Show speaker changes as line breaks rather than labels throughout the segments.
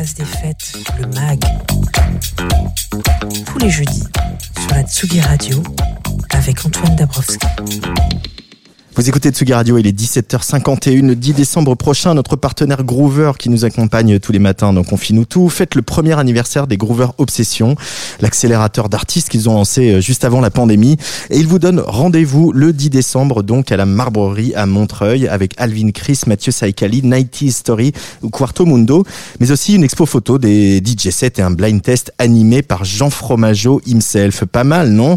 Des fêtes, le MAG. Tous les jeudis sur la Tsugi Radio avec Antoine Dabrowski.
Vous écoutez Tsugi Radio, il est 17h51, le 10 décembre prochain, notre partenaire Groover qui nous accompagne tous les matins dans Confine-nous tout, fête le premier anniversaire des Groover Obsession, l'accélérateur d'artistes qu'ils ont lancé euh, juste avant la pandémie. Et ils vous donnent rendez-vous le 10 décembre, donc à la Marbrerie à Montreuil, avec Alvin Chris, Mathieu Saikali, 90 Story ou Quarto Mundo, mais aussi une expo photo des DJ sets et un blind test animé par Jean Fromageau himself. Pas mal, non?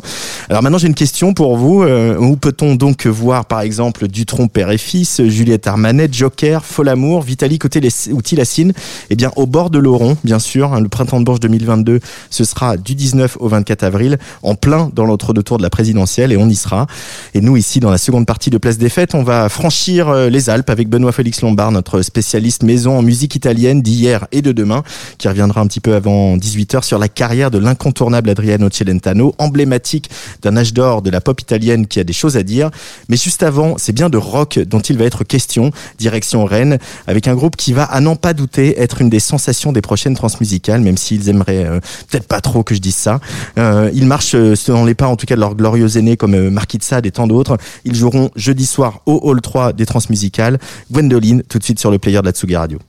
Alors maintenant j'ai une question pour vous. Euh, où peut-on donc voir par exemple Dutron père et fils, Juliette Armanet, Joker, Folamour, Vitali côté ou Tilassine Eh bien au bord de l'Oron, bien sûr. hein, le printemps de Bourges 2022, ce sera du 19 au 24 avril, en plein dans l'entre-deux tours de la présidentielle et on y sera. Et nous ici dans la seconde partie de Place des Fêtes, on va franchir euh, les Alpes avec Benoît Félix Lombard, notre spécialiste maison en musique italienne d'hier et de demain, qui reviendra un petit peu avant 18h sur la carrière de l'incontournable Adriano Celentano, emblématique d'un âge d'or de la pop italienne qui a des choses à dire. Mais juste avant, c'est bien de rock dont il va être question, direction Rennes, avec un groupe qui va, à n'en pas douter, être une des sensations des prochaines transmusicales, même s'ils aimeraient euh, peut-être pas trop que je dise ça. Euh, ils marchent euh, dans les pas, en tout cas, de leurs glorieux aînés comme Marquis de Sade et tant d'autres. Ils joueront jeudi soir au Hall 3 des transmusicales. Gwendoline, tout de suite sur le player de la Tsugi Radio.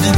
C'est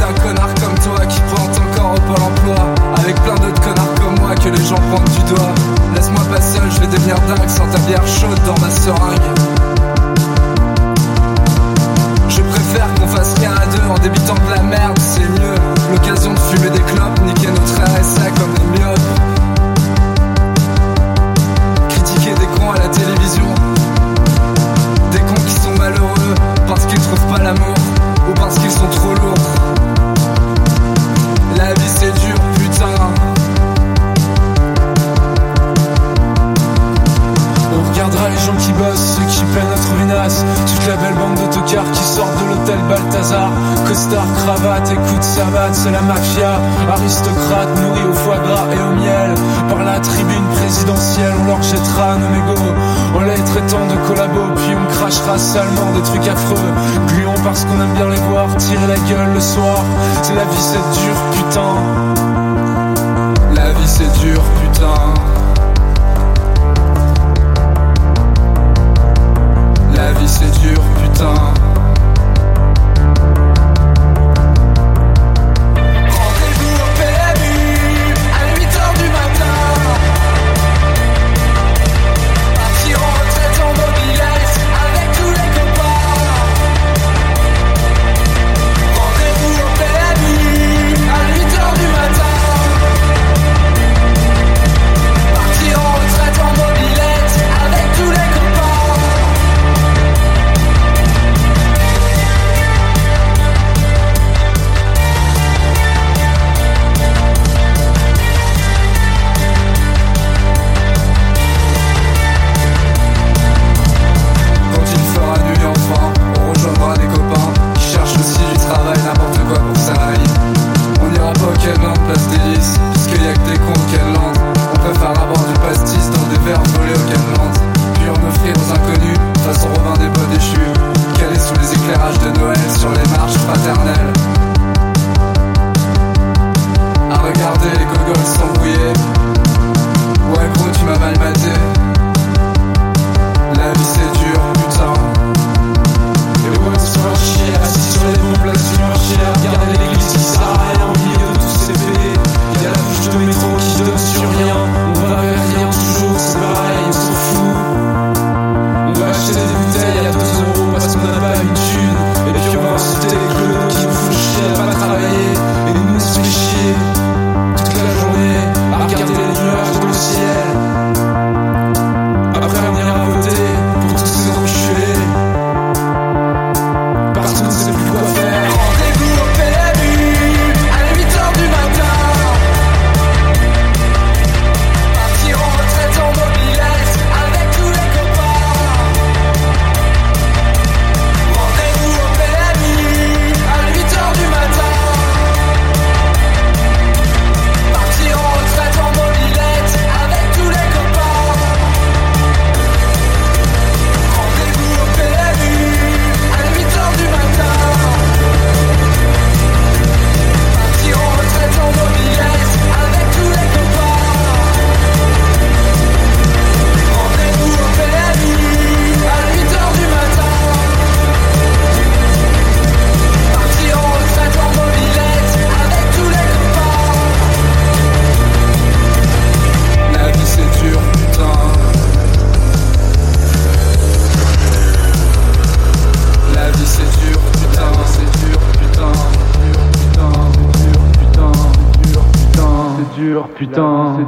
De collabos, puis on crachera salement des trucs affreux. Gluons parce qu'on aime bien les voir tirer la gueule le soir. C'est la vie, c'est dur, putain. La vie, c'est dur, putain. La vie c'est dur, putain.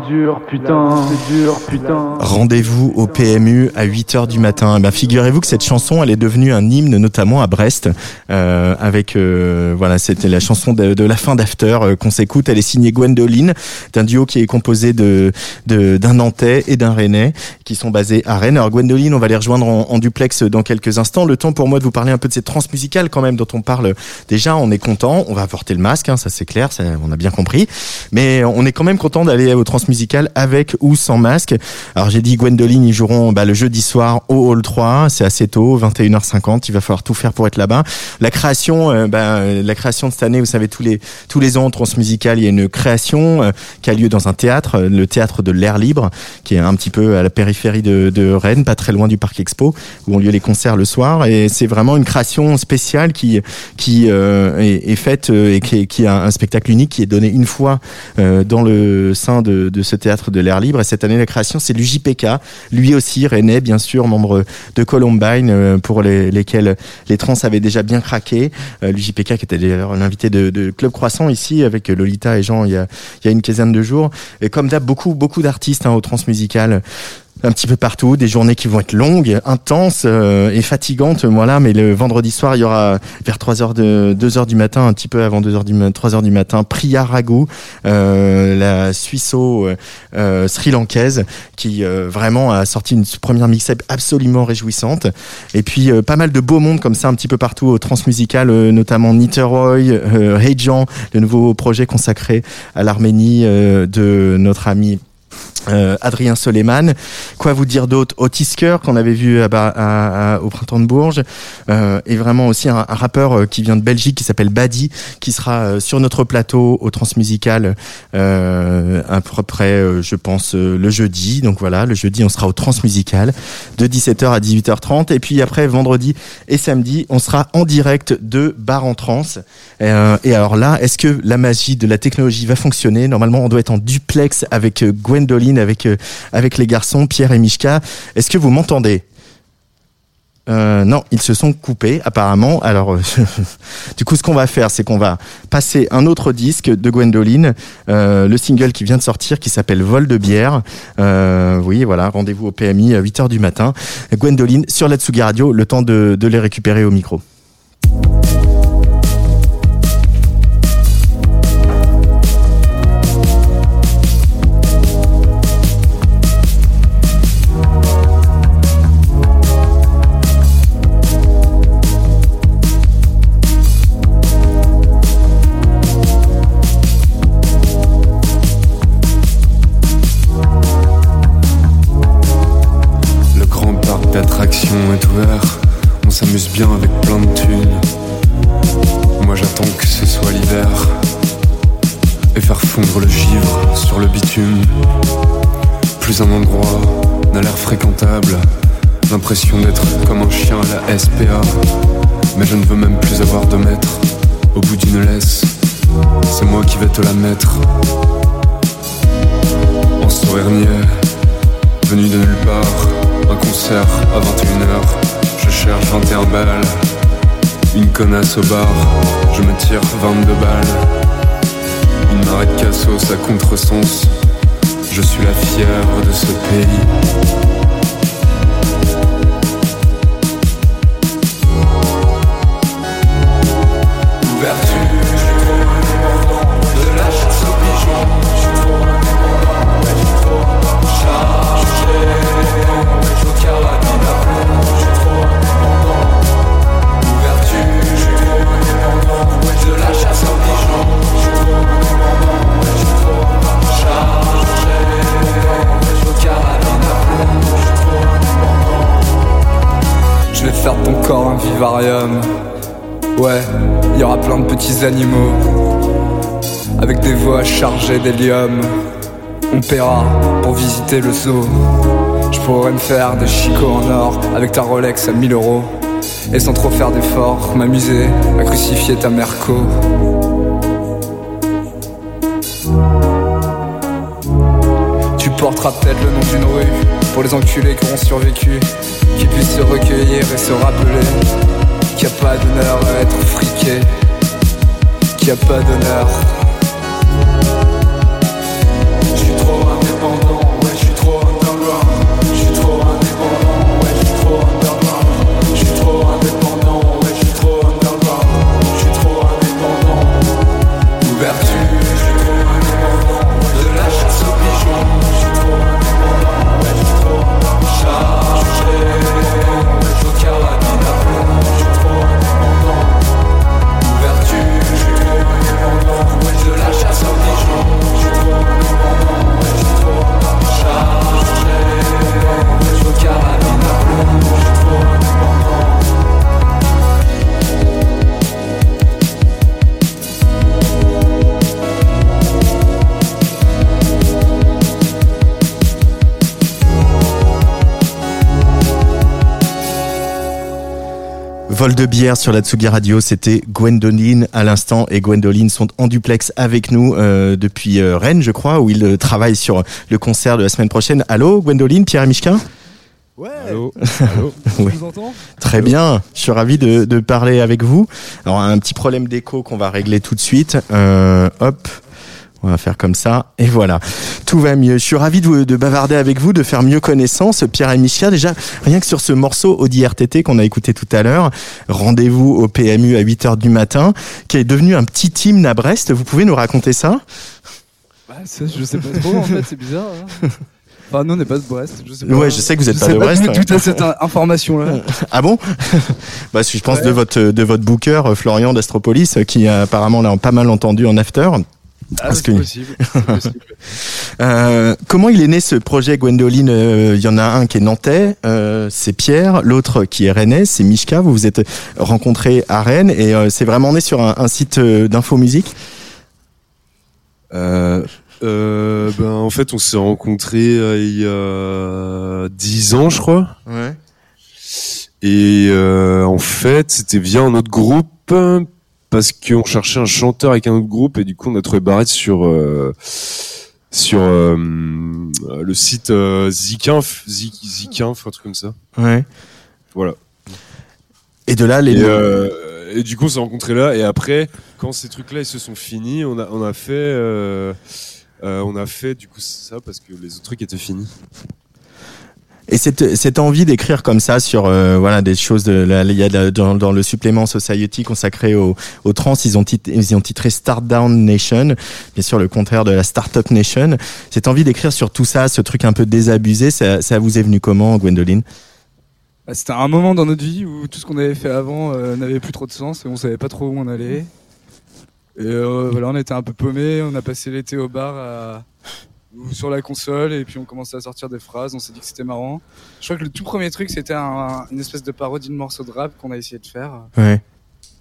Dur, putain, c'est dur, putain.
Rendez-vous au PMU à 8h du matin. Ben, figurez-vous que cette chanson, elle est devenue un hymne, notamment à Brest, euh, avec, euh, voilà, c'était la chanson de, de la fin d'After euh, qu'on s'écoute. Elle est signée Gwendoline, d'un duo qui est composé de de- d'un Nantais et d'un Rennais, qui sont basés à Rennes. Alors Gwendoline, on va les rejoindre en, en duplex dans quelques instants. Le temps pour moi de vous parler un peu de cette transmusicale quand même dont on parle déjà. On est content, on va porter le masque, hein, ça c'est clair, ça, on a bien compris. Mais on est quand même content d'aller au transmusical avec ou sans masque. Alors j'ai dit Gwendoline, ils joueront bah, le jeudi soir au Hall 3, c'est assez tôt, 21h50, il va falloir tout faire pour être là-bas. La création, euh, bah, la création de cette année, vous savez tous les tous les ans transmusical, il y a une création euh, qui a lieu dans un théâtre, euh, le théâtre de l'air libre, qui est un petit peu à la périphérie de, Rennes, pas très loin du parc Expo, où ont lieu les concerts le soir. Et c'est vraiment une création spéciale qui qui est, faite et qui, qui a un spectacle unique qui est donné une fois dans le sein de, de ce théâtre de l'air libre. Et cette année, la création, c'est l'UJPK, lui aussi, René, bien sûr, membre de Columbine, euh, pour les, lesquels les trans avaient déjà bien craqué. Euh, L'UJPK, qui était d'ailleurs l'invité de, de Club Croissant ici, avec Lolita et Jean, il y a, une quinzaine de jours. Et comme d'hab, beaucoup, beaucoup d'artistes hein, au transmusical un petit peu partout, des journées qui vont être longues, intenses euh, et fatigantes, voilà, mais le vendredi soir, il y aura vers 3h de 2h du matin, un petit peu avant 2h du 3h du matin, Priya Raghu, euh, la suisseau euh, sri lankaise qui euh, vraiment a sorti une première mixtape absolument réjouissante. Et puis euh, pas mal de beaux mondes comme ça un petit peu partout au transmusical euh, notamment Niteroy, euh, Hejan, le nouveau projet consacré à l'Arménie euh, de notre ami euh, Adrien Soleiman. Quoi vous dire d'autre Otis Kerr qu'on avait vu à, Ba- à- au printemps de Bourges euh, et vraiment aussi un, rappeur euh, qui vient de Belgique qui s'appelle Badi qui sera euh, sur notre plateau au Transmusical euh, à peu près euh, je pense euh, le jeudi. Donc voilà, le jeudi on sera au Transmusical de 17h à 18h30 et puis après vendredi et samedi on sera en direct de Bar en Trans. Euh, et alors là, est-ce que la magie de la technologie va fonctionner? Normalement, on doit être en duplex avec euh, Avec euh, avec les garçons Pierre et Mishka. Est-ce que vous m'entendez? Euh, non, ils se sont coupés apparemment. Alors, euh, du coup, ce qu'on va faire, c'est qu'on va passer un autre disque de Gwendoline, le single qui vient de sortir, qui s'appelle Vol de bière. Oui, voilà, rendez-vous au PMI à 8h du matin. Gwendoline sur la Tsugi Radio, le temps de, de les récupérer au micro.
Parc d'attractions est ouvert, on s'amuse bien avec plein de thunes. Moi j'attends que ce soit l'hiver et faire fondre le givre sur le bitume. Plus un endroit n'a l'air fréquentable, l'impression d'être comme un chien à la SPA. Mais je ne veux même plus avoir de maître au bout d'une laisse. C'est moi qui vais te la mettre. En saut-hernier, venu de nulle part, un concert à 21h. Je cherche 21 balles, une connasse au bar, je me tire 22 balles. Une marée de cassos à contresens, je suis la fièvre de ce pays. Petits animaux avec des voix chargées d'hélium. On paiera pour visiter le zoo. Je pourrais me faire des chicots en or avec ta Rolex à 1000 euros. Et sans trop faire d'efforts, m'amuser à crucifier ta merco. Tu porteras peut-être le nom d'une rue pour les enculés qui auront survécu, qui puissent se recueillir et se rappeler qu'il n'y a pas d'honneur à être friqué, qu'il n'y a pas d'honneur
Vol de bière sur la Tsugi Radio, c'était Gwendoline à l'instant et Gwendoline sont en duplex avec nous euh, depuis euh, Rennes, je crois, où ils euh, travaillent sur le concert de la semaine prochaine. Allô, Gwendoline, Pierre et
Ouais.
Allô.
Entends
Très bien, je suis ravi de, de parler avec vous. Alors un petit problème d'écho qu'on va régler tout de suite. Euh, hop, on va faire comme ça et voilà, tout va mieux. Je suis ravi de, bavarder avec vous, de faire mieux connaissance. Pierre et Michel, déjà rien que sur ce morceau Audi RTT qu'on a écouté tout à l'heure, rendez-vous au PMU à 8 heures du matin, qui est devenu un petit hymne à Brest. Vous pouvez nous raconter ça?
Bah, ça, je sais pas trop en fait, c'est bizarre. hein. Enfin, nous on n'est pas de Brest. Je sais pas.
Ouais, je sais que vous êtes pas
sais
de Brest.
d'où toute cette in- information là.
Ah bon? Bah, je pense
Ouais.
de votre de votre booker Florian d'Astropolis, qui a apparemment l'a pas mal entendu en after.
Ah,
Parce
c'est
que-
possible. c'est possible.
Euh, comment il est né ce projet Gwendoline? Euh, Il y en a un qui est nantais, euh, c'est Pierre, l'autre qui est rennais, c'est Mishka. Vous vous êtes rencontrés à Rennes et euh, c'est vraiment né sur un, un site euh, d'info musique?
Euh, euh, ben, en fait, on s'est rencontrés euh, il y a 10 ans, je crois.
Ouais.
Et euh, en fait, c'était via un autre groupe parce qu'on cherchait un chanteur avec un autre groupe et du coup, on a trouvé Barrett sur euh, sur euh, le site euh, Zikinf, Zik, Zikinf, un truc comme ça.
Ouais.
Voilà.
Et de là, les.
Et, euh, et du coup, on s'est rencontrés là. Et après, quand ces trucs-là ils se sont finis, on a on a fait euh, euh, on a fait du coup ça parce que les autres trucs étaient finis.
Et cette, cette envie d'écrire comme ça sur euh, voilà des choses y a dans, le supplément Society consacré au, au trans ils ont titré, ils ont titré Start Down Nation. Bien sûr le contraire de la Startup Nation. Cette envie d'écrire sur tout ça ce truc un peu désabusé ça, vous est venu comment Gwendoline?
Bah, C'était un moment dans notre vie où tout ce qu'on avait fait avant euh, n'avait plus trop de sens et on savait pas trop où on allait. Et euh, voilà, on était un peu paumés, on a passé l'été au bar à- ou sur la console et puis on commençait à sortir des phrases, on s'est dit que c'était marrant. Je crois que le tout premier truc c'était un- une espèce de parodie de morceau de rap qu'on a essayé de faire.
ouais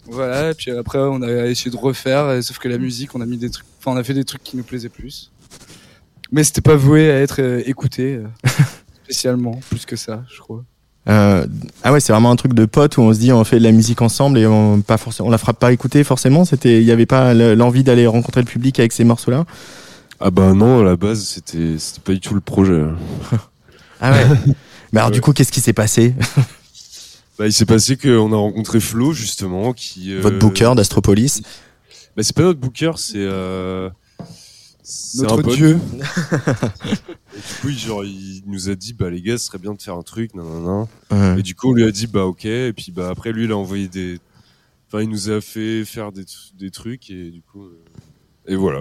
Voilà, et puis après on a essayé de refaire, et sauf que la musique, on a mis des trucs, enfin on a fait des trucs qui nous plaisaient plus. Mais c'était pas voué à être euh, écouté euh, spécialement, plus que ça, je crois.
Euh, ah ouais c'est vraiment un truc de pote où on se dit on fait de la musique ensemble et on pas forcément on la fera pas écouter forcément c'était il y avait pas le- l'envie d'aller rencontrer le public avec ces morceaux là
Ah bah non, à la base, c'était c'était pas du tout le projet.
ah ouais mais alors du coup qu'est-ce qui s'est passé
Bah, il s'est passé qu'on a rencontré Flo justement, qui euh,
votre booker d'Astropolis
Bah, c'est pas notre booker, c'est euh, c'est
Notre
un
dieu.
Et du coup, il, genre, il nous a dit, bah les gars, ce serait bien de faire un truc, nan, nan, nan.
Ouais.
Et du coup, on lui a dit, bah ok. Et puis, bah après, lui, il a envoyé des. Enfin, il nous a fait faire des, des trucs et du coup. euh, Et voilà.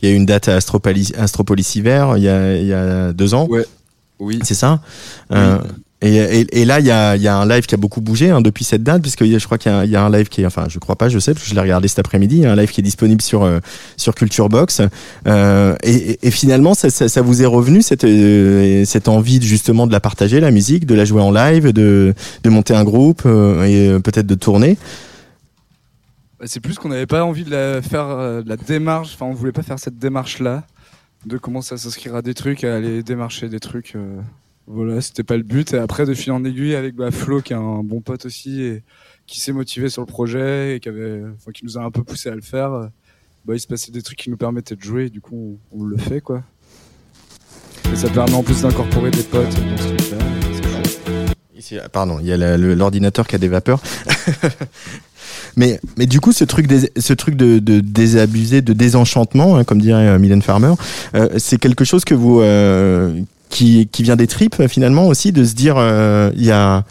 Il y a eu une date à Astropolis, Astropolis hiver il y a, il y a deux ans.
Ouais. Oui.
C'est ça? Euh, et, et, et là, il y a, y a un live qui a beaucoup bougé hein, depuis cette date, puisque je crois qu'il y, a un- il y a un live qui est, enfin, je crois pas, je sais, parce que je l'ai regardé cet après-midi, un live qui est disponible sur euh, sur Culture Box. Euh, et, finalement, ça, ça, ça vous est revenu cette euh, cette envie justement de la partager, la musique, de la jouer en live, de de monter un groupe et peut-être de tourner?
C'est plus qu'on n'avait pas envie de faire euh, la démarche, enfin on voulait pas faire cette démarche là, de commencer à s'inscrire à des trucs, à aller démarcher des trucs. euh, voilà, c'était pas le but. Et après de fil en aiguille avec bah, Flo qui est un bon pote aussi et qui s'est motivé sur le projet et qui nous a un peu poussé à le faire. euh, Bah, il se passait des trucs qui nous permettaient de jouer, et du coup on, le fait quoi. Et ça permet en plus d'incorporer des potes dans ce truc-là.
pardon, il y a l'ordinateur qui a des vapeurs. mais, mais du coup, ce truc, ce truc de, de désabusé, de désenchantement, hein, comme dirait euh, Farmer, euh, c'est quelque chose que vous, euh, qui, qui vient des tripes euh, finalement aussi, de se dire, il y a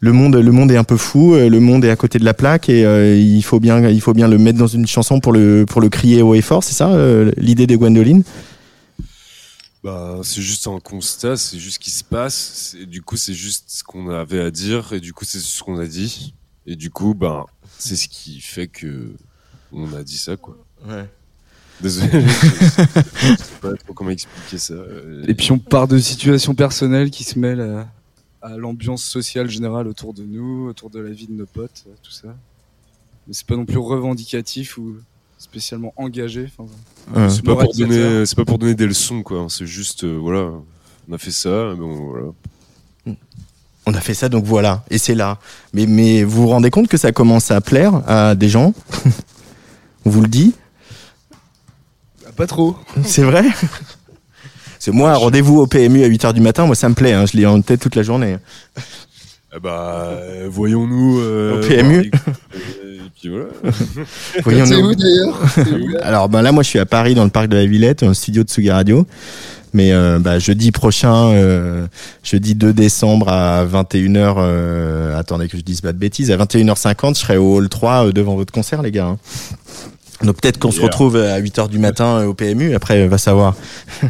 le monde, le monde est un peu fou, le monde est à côté de la plaque et il faut bien, il faut bien le mettre dans une chanson pour le, pour le crier haut et fort. C'est ça l'idée de Gwendoline?
Bah, c'est juste un constat, c'est juste ce qui se passe. Du coup, c'est juste ce qu'on avait à dire et du coup, c'est ce qu'on a dit. Et du coup, bah, c'est ce qui fait que on a dit ça, quoi. Désolé, je sais pas trop comment expliquer ça. Euh,
Et puis on part de situations personnelles qui se mêlent à, à l'ambiance sociale générale autour de nous, autour de la vie de nos potes, euh, tout ça. Mais c'est pas non plus revendicatif ou spécialement engagé. Enfin,
c'est pas pour
moralisateur.
donner, c'est pas pour donner des leçons, quoi. C'est juste, euh, voilà, on a fait ça, bon, voilà.
On a fait ça, donc voilà, et c'est là. Mais, mais vous vous rendez compte que ça commence à plaire à des gens On vous le dit
Bah, Pas trop.
C'est vrai C'est moi, un rendez-vous au PMU à 8h du matin, moi ça me plaît, hein, je l'ai en tête toute la journée.
Eh bah, euh, voyons-nous. euh,
Au PMU.
et, puis voilà.
Voyons-nous.
C'est où d'ailleurs?
Alors ben là, moi, je suis à Paris, dans le parc de la Villette, au studio de Tsugi Radio. Mais euh, bah, jeudi prochain, euh, jeudi 2 décembre à 21h, euh, attendez que je dise pas de bêtises, à 21h50, je serai au hall 3 euh, devant votre concert, les gars. hein. Donc peut-être qu'on se retrouve à 8h du matin au PMU, après, va savoir.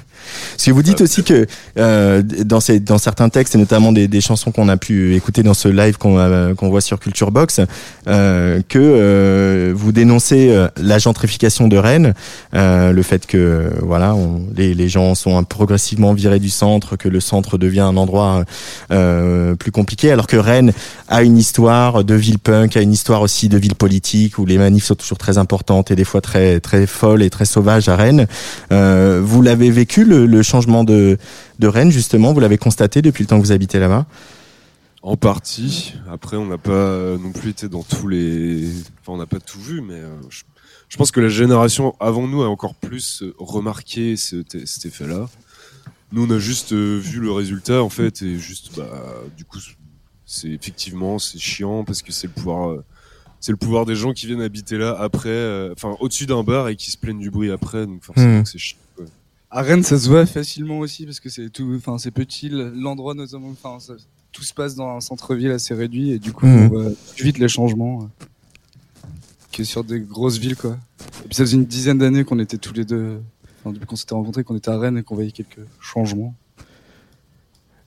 Si vous dites aussi que euh, dans, certains textes, et notamment des, chansons qu'on a pu écouter dans ce live qu'on qu'on voit sur Culture Box, euh, que euh, vous dénoncez euh, la gentrification de Rennes, euh, le fait que voilà, les, gens sont progressivement virés du centre, que le centre devient un endroit euh, plus compliqué, alors que Rennes a une histoire de ville punk, a une histoire aussi de ville politique où les manifs sont toujours très importantes et des fois très très folles et très sauvages à Rennes. Euh, vous l'avez vécu le, le changement de, de Rennes justement, vous l'avez constaté depuis le temps que vous habitez là-bas?
En partie. Après, on n'a pas non plus été dans tous les. Enfin, on n'a pas tout vu, mais euh, je, je pense que la génération avant nous a encore plus euh, remarqué cet, cet effet-là. Nous, on a juste euh, vu le résultat, en fait, et juste, bah, du coup, c'est effectivement, c'est chiant parce que c'est le pouvoir. c'est le pouvoir des gens qui viennent habiter là après, euh, enfin au-dessus d'un bar et qui se plaignent du bruit après, donc forcément
Hmm.
c'est chiant.
À Rennes, ça se voit facilement aussi parce que c'est tout, enfin c'est petit, l'endroit notamment, enfin tout se passe dans un centre-ville assez réduit et du coup
Mhm.
on voit plus vite les changements euh, que sur des grosses villes quoi. Et puis ça faisait une dizaine d'années qu'on était tous les deux, enfin depuis qu'on s'était rencontrés, qu'on était à Rennes et qu'on voyait quelques changements.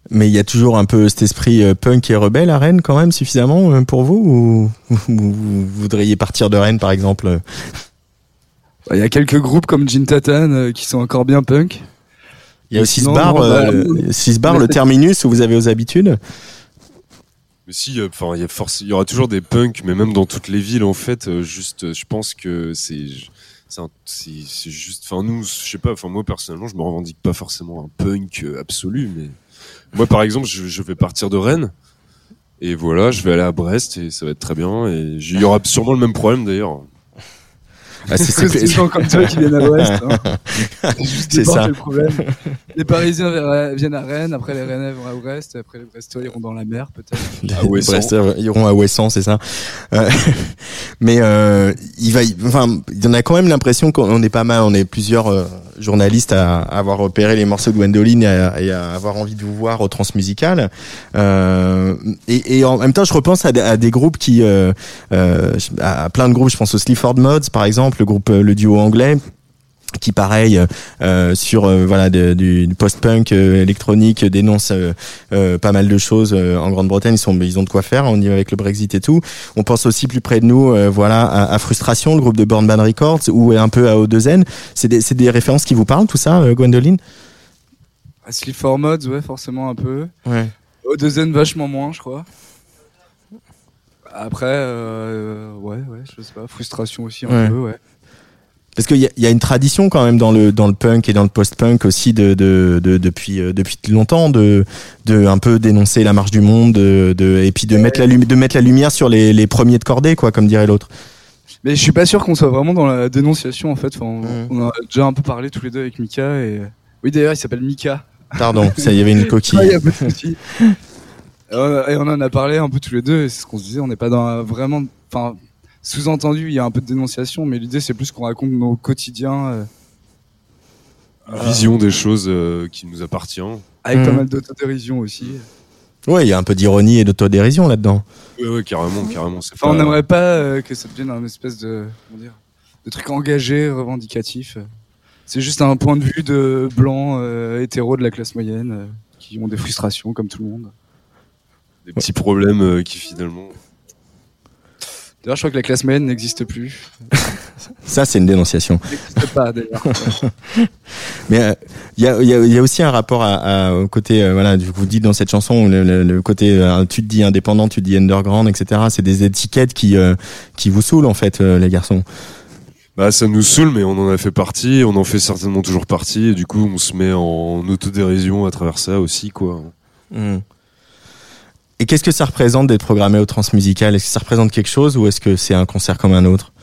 Mais il y a toujours un peu cet esprit euh, punk et rebelle à Rennes quand même suffisamment euh, pour vous ou ou vous, voudriez partir de Rennes par exemple
Il y a quelques groupes comme Gin Tatan euh, qui sont encore bien punk.
Il y a aussi bar,
bah,
euh, bar, le terminus où vous avez aux habitudes.
Mais si, euh, enfin, il y a force, il y aura toujours des punks, mais même dans toutes les villes, en fait, euh, juste, euh, je pense que c'est, juste, enfin, nous, je sais pas, enfin, moi personnellement, je me revendique pas forcément un punk absolu, mais moi, par exemple, je, je vais partir de Rennes. Et voilà, je vais aller à Brest et ça va être très bien. Et il y aura sûrement le même problème d'ailleurs.
Ah, c'est-
des gens comme toi qui viennent à Brest. Hein. C'est
ça.
le problème. Les Parisiens vers- viennent à Rennes, après les Rennais vont à Brest, après les Brestois iront dans la mer peut-être.
Les Bresteurs iront à Ouessant, c'est ça. Euh, mais euh, il va, y- enfin, il y en a quand même l'impression qu'on est pas mal, on est plusieurs euh, journalistes à, à avoir repéré les morceaux de Gwendoline et à, et à avoir envie de vous voir au transmusical. Euh, et, et en même temps, je repense à, des- à des groupes qui, euh, euh, à plein de groupes. Je pense au Sleaford Mods, par exemple, le groupe, euh, le duo anglais qui pareil euh, sur euh, voilà de- du, post-punk euh, électronique dénonce pas mal de choses en Grande-Bretagne ils sont ils ont de quoi faire on y va avec le Brexit et tout on pense aussi plus près de nous voilà à, à Frustration le groupe de Born Band Records ou un peu à O2N c'est des c'est des références qui vous parlent tout ça Gwendoline?
À Sleaford Mods, ouais, forcément un peu.
ouais
Au deuxième, vachement moins, je crois. Après, ouais, ouais, je sais pas, frustration aussi un
Ouais.
peu, ouais.
Parce qu'il y y a une tradition quand même dans le dans le punk et dans le post-punk aussi de, de, de depuis euh, depuis longtemps de de un peu dénoncer la marche du monde de, de et puis de mettre la lumi- de mettre la lumière sur les, les premiers de cordée quoi comme dirait l'autre.
Mais je suis pas sûr qu'on soit vraiment dans la dénonciation en fait. Enfin, on, on a déjà un peu parlé tous les deux avec Mika et oui d'ailleurs il s'appelle Mika.
Pardon, ça il y avait une coquille.
Ah, y a pas de souci. Et on en a parlé un peu tous les deux et c'est ce qu'on se disait. On n'est pas dans vraiment, enfin sous-entendu il y a un peu de dénonciation, mais l'idée c'est plus qu'on raconte nos quotidiens euh,
Vision des choses euh, qui nous appartient.
avec pas
Mhm.
mal d'autodérision aussi.
Ouais, il y a un peu d'ironie et d'autodérision là-dedans.
Ouais, ouais, carrément, carrément.
On n'aimerait pas euh, que ça devienne un espèce de, comment dire, de truc engagé, revendicatif. C'est juste un point de vue de blancs euh, hétéros de la classe moyenne euh, qui ont des frustrations comme tout le monde.
des petits problèmes euh, qui finalement.
D'ailleurs, je crois que la classe moyenne n'existe plus.
Ça c'est une dénonciation.
N'existe pas d'ailleurs.
Mais euh, il y, a, il y, a, il y a aussi un rapport à, à- au côté, euh, voilà, vous dites dans cette chanson, le, le- le côté, euh, tu te dis indépendant, tu te dis underground, etc. C'est des étiquettes qui, euh, qui vous saoulent en fait, euh, les garçons.
Bah, ça nous saoule, mais on en a fait partie, on en fait certainement toujours partie, et du coup, on se met en autodérision à travers ça aussi, quoi.
Hmm. Et qu'est-ce que ça représente d'être programmé au Transmusical? Est-ce que ça représente quelque chose ou est-ce que c'est un concert comme un autre?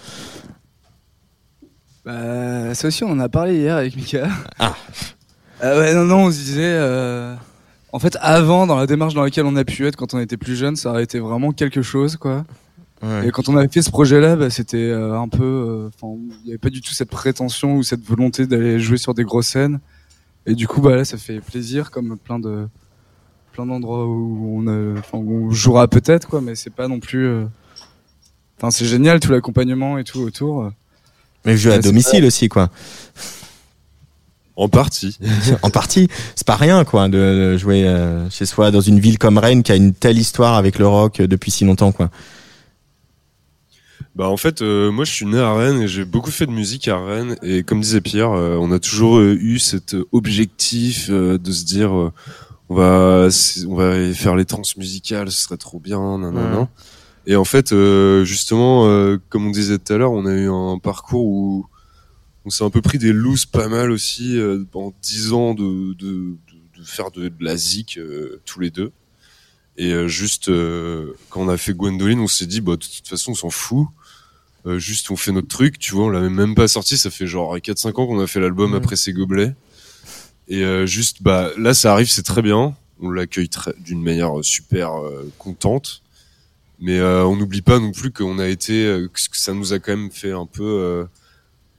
Bah, ça aussi, on en a parlé hier avec Mika.
Ah.
Euh, ouais, non, non, on se disait. euh, En fait, avant, dans la démarche dans laquelle on a pu être quand on était plus jeune, ça aurait été vraiment quelque chose, quoi. Et quand on avait fait ce projet-là, bah, c'était euh, un peu. euh, il n'y avait pas du tout cette prétention ou cette volonté d'aller jouer sur des grosses scènes. Et du coup, bah là, ça fait plaisir, comme plein de plein d'endroits où on, a, enfin, où on jouera peut-être, quoi. Mais c'est pas non plus. euh, Enfin, c'est génial tout l'accompagnement et tout autour.
Mais jouer à
Ouais, c'est
domicile aussi, quoi.
En partie.
en partie, c'est pas rien, quoi, de, jouer euh, chez soi dans une ville comme Rennes qui a une telle histoire avec le rock euh, depuis si longtemps, quoi.
Bah en fait, euh, moi je suis né à Rennes et j'ai beaucoup fait de musique à Rennes et comme disait Pierre, euh, on a toujours euh, eu cet euh, objectif euh, de se dire euh, on va on va faire les trans musicales, ce serait trop bien, nanana.
Ouais.
Et en fait, euh, justement, euh, comme on disait tout à l'heure, on a eu un parcours où on s'est un peu pris des looses pas mal aussi euh, pendant dix ans de, de, de, de faire de, la zik euh, tous les deux. Et euh, juste euh, quand on a fait Gwendoline, on s'est dit bah de toute façon on s'en fout. Euh, juste on fait notre truc, tu vois, on l'avait même pas sorti, ça fait genre 4-5 ans qu'on a fait l'album après ces gobelets. Et euh, juste bah là ça arrive, c'est très bien, on l'accueille d'une manière euh, super euh, contente. Mais euh, on n'oublie pas non plus qu'on a été, euh, que ça nous a quand même fait un peu, euh,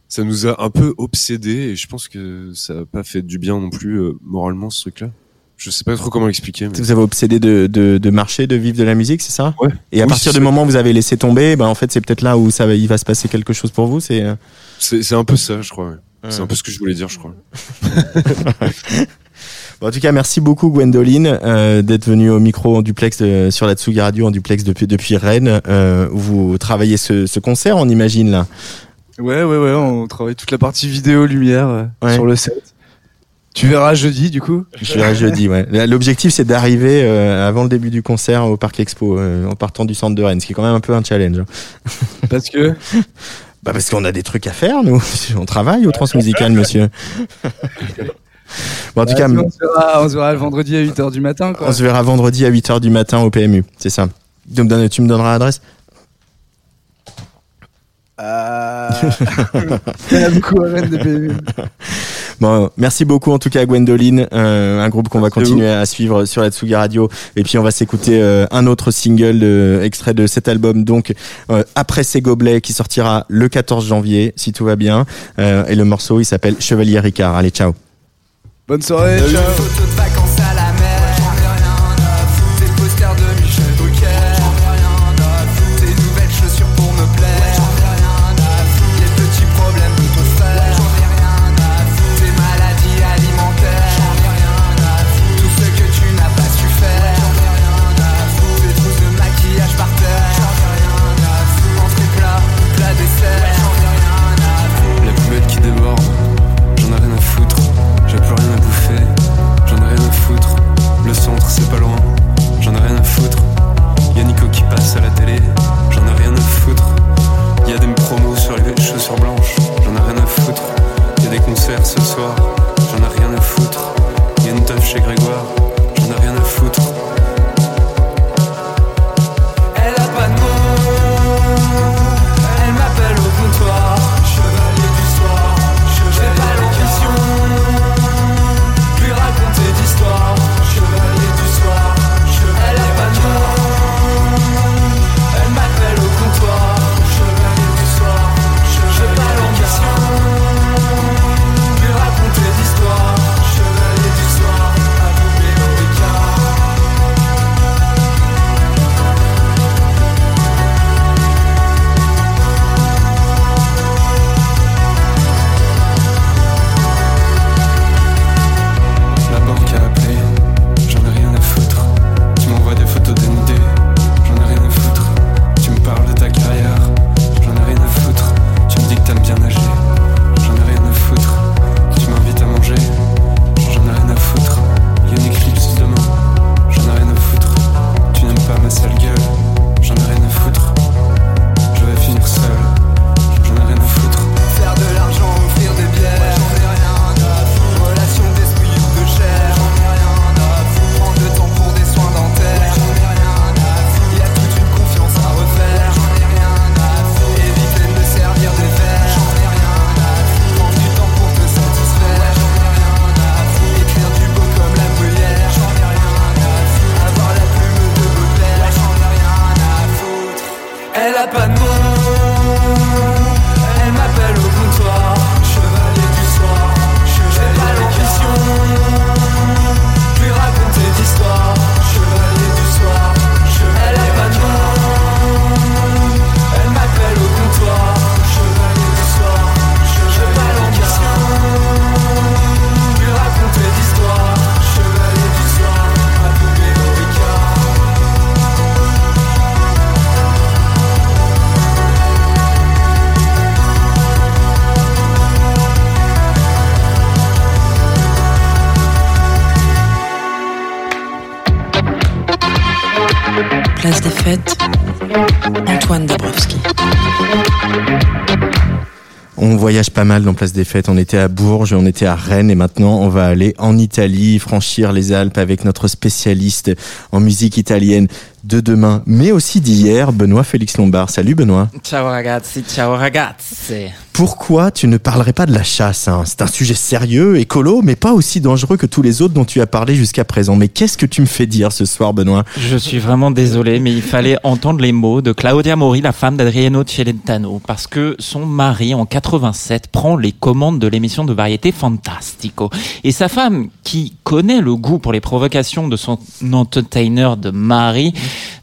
ça nous a un peu obsédé et je pense que ça n'a pas fait du bien non plus euh, moralement ce truc-là. Je sais pas trop comment l'expliquer. Mais...
Vous avez obsédé de, de, de marcher, de vivre de la musique, c'est ça?
Ouais.
Et à
Oui,
partir du moment où vous avez laissé tomber, ben en fait c'est peut-être là où ça va, il va se passer quelque chose pour vous. C'est
C'est c'est un peu ça, je crois. ouais. C'est un peu ce que je voulais dire, je crois.
Bon, en tout cas, merci beaucoup Gwendoline euh, d'être venue au micro en duplex de- sur la Tsugi Radio en duplex depuis depuis Rennes euh, où vous travaillez ce, ce concert, on imagine là.
Ouais, ouais, ouais, on travaille toute la partie vidéo, lumière euh,
Ouais.
sur le set. Tu verras jeudi, du coup.
Je verrai jeudi. Ouais. L'objectif c'est d'arriver euh, avant le début du concert au Parc Expo euh, en partant du centre de Rennes, ce qui est quand même un peu un challenge. hein.
Parce que.
Bah parce qu'on a des trucs à faire nous. On travaille au Transmusical, monsieur. bon, en tout cas,
on, se verra, on se verra le vendredi à 8h du matin, quoi.
on se verra vendredi à 8h du matin au PMU, c'est ça. Tu me, donnes- tu me donneras l'adresse?
Euh... Il y en a beaucoup à Rennes de PMU.
Bon, merci beaucoup en tout cas à Gwendoline, euh, un groupe qu'on va continuer à suivre sur la Tsugi Radio. Et puis on va s'écouter euh, un autre single euh, extrait de cet album, donc euh, après ces gobelets, qui sortira le 14 janvier, si tout va bien. Euh, et le morceau, il s'appelle Chevalier Ricard. Allez, ciao.
Bonne soirée, ciao.
On voyage pas mal dans Place des Fêtes. On était à Bourges, on était à Rennes et maintenant on va aller en Italie, franchir les Alpes avec notre spécialiste en musique italienne de demain, mais aussi d'hier, Benoît Félix Lombard. Salut Benoît.
Ciao ragazzi, ciao ragazzi.
Pourquoi tu ne parlerais pas de la chasse hein? C'est un sujet sérieux, écolo, mais pas aussi dangereux que tous les autres dont tu as parlé jusqu'à présent. Mais qu'est-ce que tu me fais dire ce soir, Benoît?
Je suis vraiment désolé, mais il fallait entendre les mots de Claudia Mori, la femme d'Adriano Celentano, parce que son mari, en 87, prend les commandes de l'émission de variété Fantastico. Et sa femme, qui connaît le goût pour les provocations de son entertainer de mari,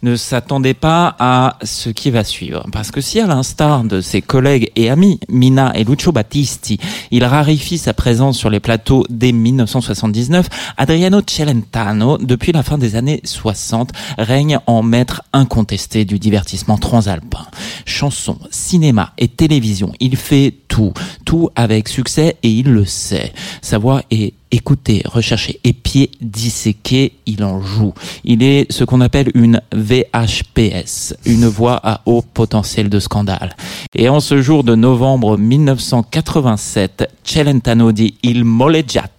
ne s'attendait pas à ce qui va suivre. Parce que si, à l'instar de ses collègues et amis, Mina et Lucio Battisti, il raréfie sa présence sur les plateaux dès 1979, Adriano Celentano, depuis la fin des années 60, règne en maître incontesté du divertissement transalpin. Chansons, cinéma et télévision, il fait tout, tout avec succès et il le sait. Sa voix est écoutée, recherchée et pied disséqué, il en joue. Il est ce qu'on appelle une VHPS, une voix à haut potentiel de scandale. Et en ce jour de novembre 1987, Celentano di Il Moleggiato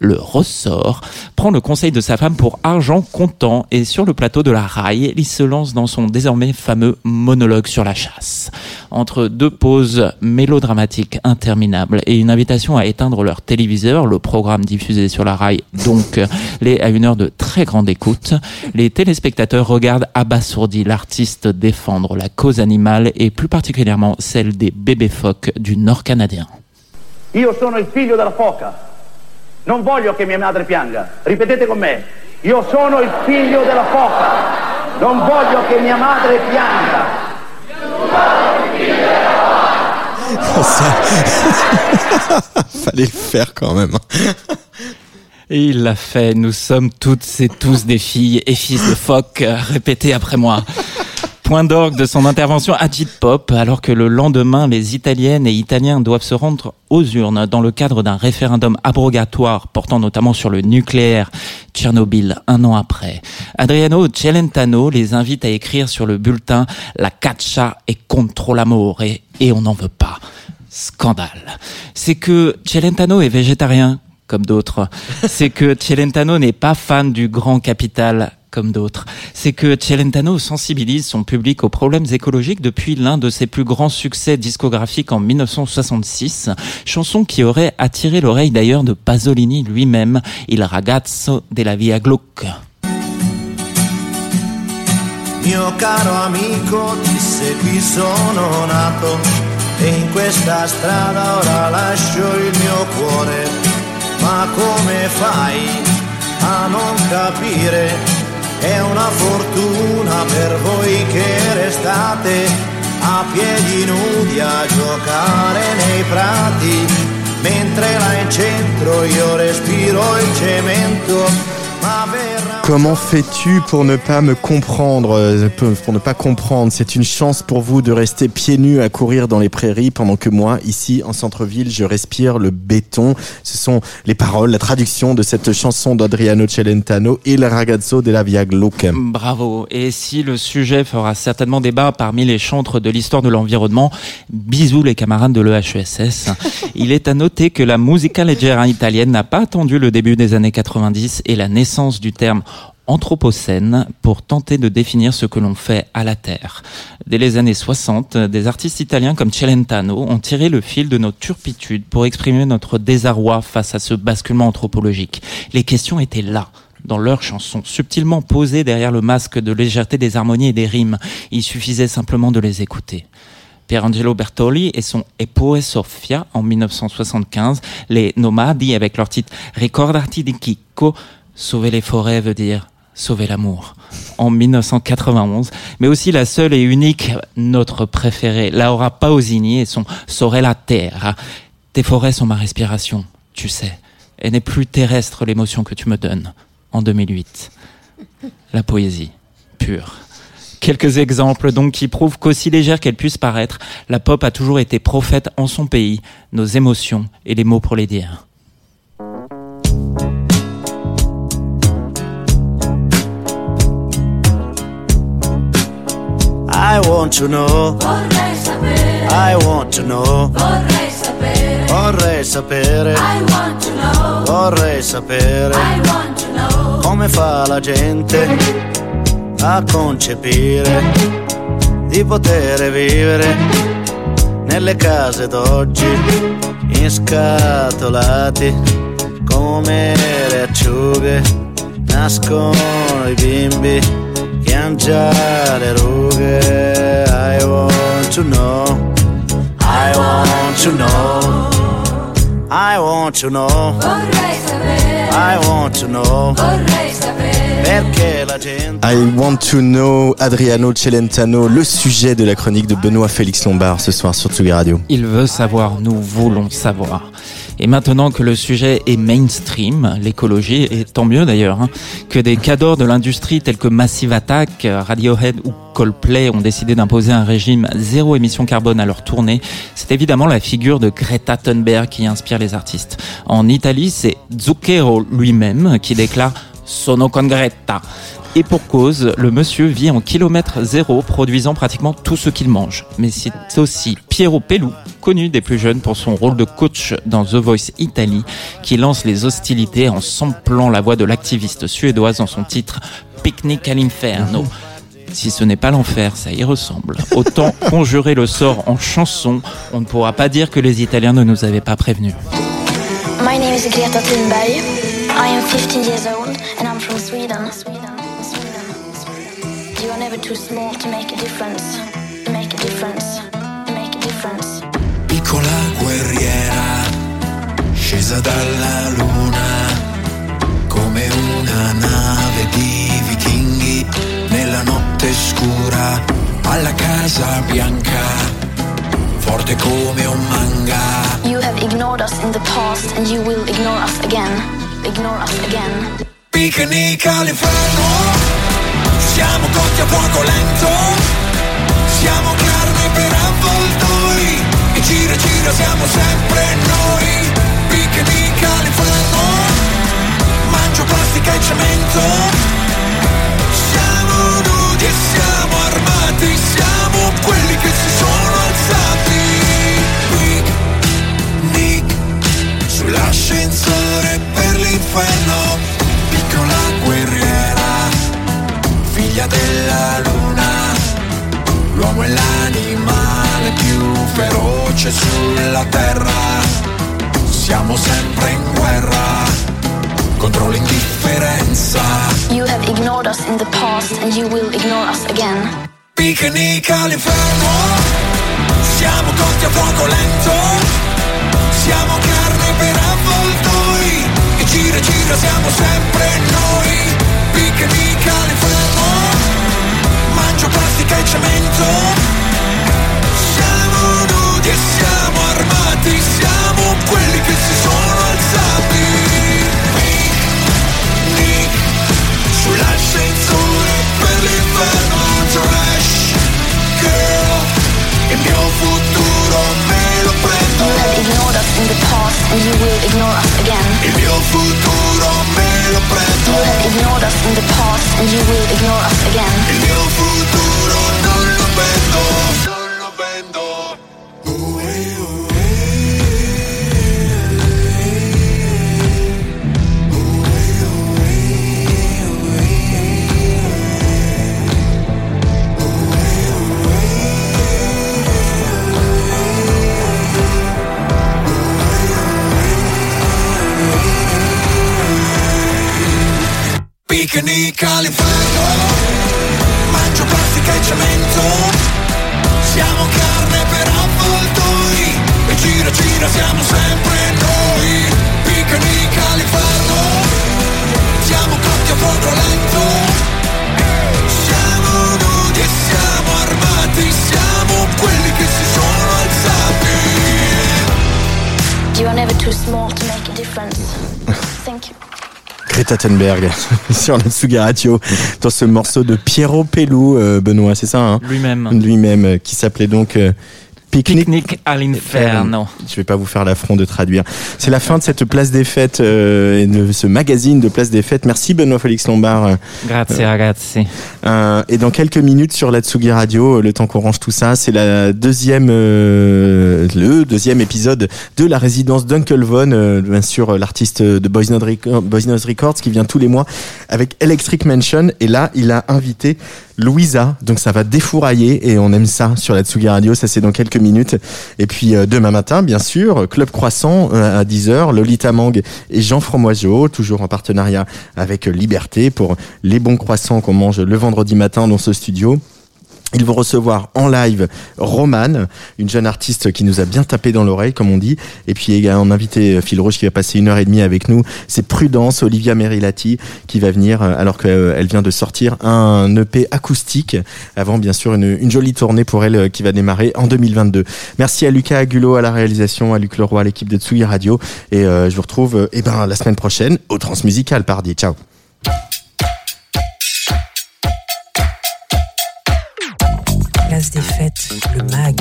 le ressort, prend le conseil de sa femme pour argent comptant et sur le plateau de la raille, il se lance dans son désormais fameux monologue sur la chasse. Entre deux pauses mélodramatiques interminables et une invitation à éteindre leur téléviseur, le programme diffusé sur la raille donc l'est à une heure de très grande écoute, les téléspectateurs regardent abasourdis l'artiste défendre la cause animale et plus particulièrement celle des bébés phoques du nord canadien.
Io sono il figlio della foca. Non voglio che mia madre pianga. Ripetete con me. Io sono il figlio della foca. Non voglio che mia madre pianga.
Fallait le faire quand même.
Et il l'a fait. Nous sommes toutes et tous des filles et fils de phoques. Répétez après moi. Point d'orgue de son intervention Agit Pop, alors que le lendemain, les Italiennes et Italiens doivent se rendre aux urnes dans le cadre d'un référendum abrogatoire portant notamment sur le nucléaire Tchernobyl un an après. Adriano Celentano les invite à écrire sur le bulletin La caccia est contre l'amore et, et on n'en veut pas. Scandale. C'est que Celentano est végétarien, comme d'autres. C'est que Celentano n'est pas fan du grand capital comme d'autres. C'est que Celentano sensibilise son public aux problèmes écologiques depuis l'un de ses plus grands succès discographiques en 1966, chanson qui aurait attiré l'oreille d'ailleurs de Pasolini lui-même, Il ragazzo della via Gluck.
Mio caro amico disse qui sono nato e in questa strada ora lascio il mio cuore, ma come fai a non capire? È una fortuna per voi che restate a piedi nudi a giocare nei prati, mentre là in centro io respiro il cemento.
Comment fais-tu pour ne pas me comprendre, euh, pour ne pas comprendre? C'est une chance pour vous de rester pieds nus à courir dans les prairies pendant que moi, ici en centre-ville, je respire le béton. Ce sont les paroles, la traduction de cette chanson d'Adriano Celentano, Il ragazzo della via Gluck.
Bravo. Et si le sujet fera certainement débat parmi les chantres de l'histoire de l'environnement, bisous les camarades de l'EHESS. Il est à noter que la musica leggera italienne n'a pas attendu le début des années 90 et la naissance du terme anthropocène pour tenter de définir ce que l'on fait à la Terre. Dès les années 60, des artistes italiens comme Celentano ont tiré le fil de nos turpitudes pour exprimer notre désarroi face à ce basculement anthropologique. Les questions étaient là dans leurs chansons, subtilement posées derrière le masque de légèreté des harmonies et des rimes. Il suffisait simplement de les écouter. Pierangelo Bertoli et son Epoe Sofia en 1975, les Nomadi avec leur titre Ricordati di Chicco, Sauver les forêts veut dire sauver l'amour en 1991, mais aussi la seule et unique, notre préférée, Laura Pausini et son Saurer la terre. Tes forêts sont ma respiration, tu sais, et n'est plus terrestre l'émotion que tu me donnes en 2008. La poésie, pure. Quelques exemples donc qui prouvent qu'aussi légère qu'elle puisse paraître, la pop a toujours été prophète en son pays, nos émotions et les mots pour les dire.
I want to know.
Vorrei sapere.
I want to know.
Vorrei sapere.
Vorrei sapere.
I want to know.
Vorrei sapere.
I want to know.
Come fa la gente a concepire di poter vivere nelle case d'oggi inscatolati come le acciughe nascono i bimbi rughe I want to know I want to know I want to know
Vorrei sapere.
I want to know
Vorrei sapere.
perché la gente
I want to know Adriano Celentano, le sujet de la chronique de Benoît Félix Lombard ce soir sur Tsugi Radio.
Il veut savoir, nous voulons savoir. Et maintenant que le sujet est mainstream, l'écologie, et tant mieux d'ailleurs, hein, que des cadors de l'industrie tels que Massive Attack, Radiohead ou Coldplay ont décidé d'imposer un régime zéro émission carbone à leur tournée, c'est évidemment la figure de Greta Thunberg qui inspire les artistes. En Italie, c'est Zucchero lui-même qui déclare Sono con Greta. Et pour cause, le monsieur vit en kilomètre zéro, produisant pratiquement tout ce qu'il mange. Mais c'est aussi Piero Pelù, connu des plus jeunes pour son rôle de coach dans The Voice Italie, qui lance les hostilités en samplant la voix de l'activiste suédoise dans son titre Picnic à l'inferno. Si ce n'est pas l'enfer, ça y ressemble. Autant conjurer le sort en chanson, on ne pourra pas dire que les Italiens ne nous avaient pas prévenus.
My name is Greta Thunberg. I am 15 years old and I'm from Sweden.
Piccola guerriera, scesa dalla luna, come una nave di vichinghi nella notte scura, alla casa bianca, forte come un manga.
You have ignored us in the past and you will ignore us again. Ignore us again.
Picnic all'inferno, siamo cotti a fuoco lento, siamo carne per avvoltoi, e gira gira siamo sempre noi. Picnic all'inferno, mangio plastica e cemento, sempre noi. Picnic all'inferno, mangio plastica e cemento, siamo nudi e siamo armati, siamo quelli che si sono alzati. Picnic sull'ascensore per l'inferno trash girl il mio futuro me lo prendo
You have ignored us in the past and you will ignore us again.
il mio futuro me
have ignored us in the past and you will ignore us
Greta Thunberg sur la Tsugi Radio dans ce morceau de Piero Pelou, euh, Benoît, c'est ça hein?
Lui-même.
Lui-même, euh, qui s'appelait donc euh, Pique-nique
Picnic à l'inferno.
Je vais pas vous faire l'affront de traduire. C'est la fin de cette place des fêtes euh, et de ce magazine de place des fêtes. Merci Benoît Félix Lombard. euh,
Grazie ragazzi.
euh, et dans quelques minutes sur la Tsugi Radio, euh, le temps qu'on range tout ça, c'est la deuxième, euh, le deuxième épisode de la résidence d'Uncle Von, euh, bien sûr euh, l'artiste de Boys Noise Records qui vient tous les mois avec Electric Mansion. Et là, il a invité Louisa, donc ça va défourailler et on aime ça sur la Tsugi Radio. Ça c'est dans quelques minutes. Et puis euh, demain matin, bien sûr, Club Croissant euh, à 10h, Lolita Mang et Jean Fromoiseau, toujours en partenariat avec Liberté pour les bons croissants qu'on mange le vendredi matin dans ce studio. Ils vont recevoir en live Romane, une jeune artiste qui nous a bien tapé dans l'oreille, comme on dit. Et puis également un invité euh, fil rouge qui va passer une heure et demie avec nous. C'est Prudence, Olivia Merilati, qui va venir euh, alors qu'elle vient de sortir un EP acoustique. Avant, bien sûr, une, jolie tournée pour elle euh, qui va démarrer en 2022. Merci à Lucas Agulot à la réalisation, à Luc Leroy à l'équipe de Tsugi Radio. Et euh, je vous retrouve euh, eh ben, la semaine prochaine au Transmusical, pardi. Ciao.
Le MAG.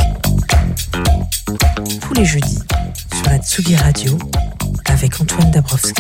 Tous les jeudis sur la Tsugi Radio avec Antoine Dabrowski.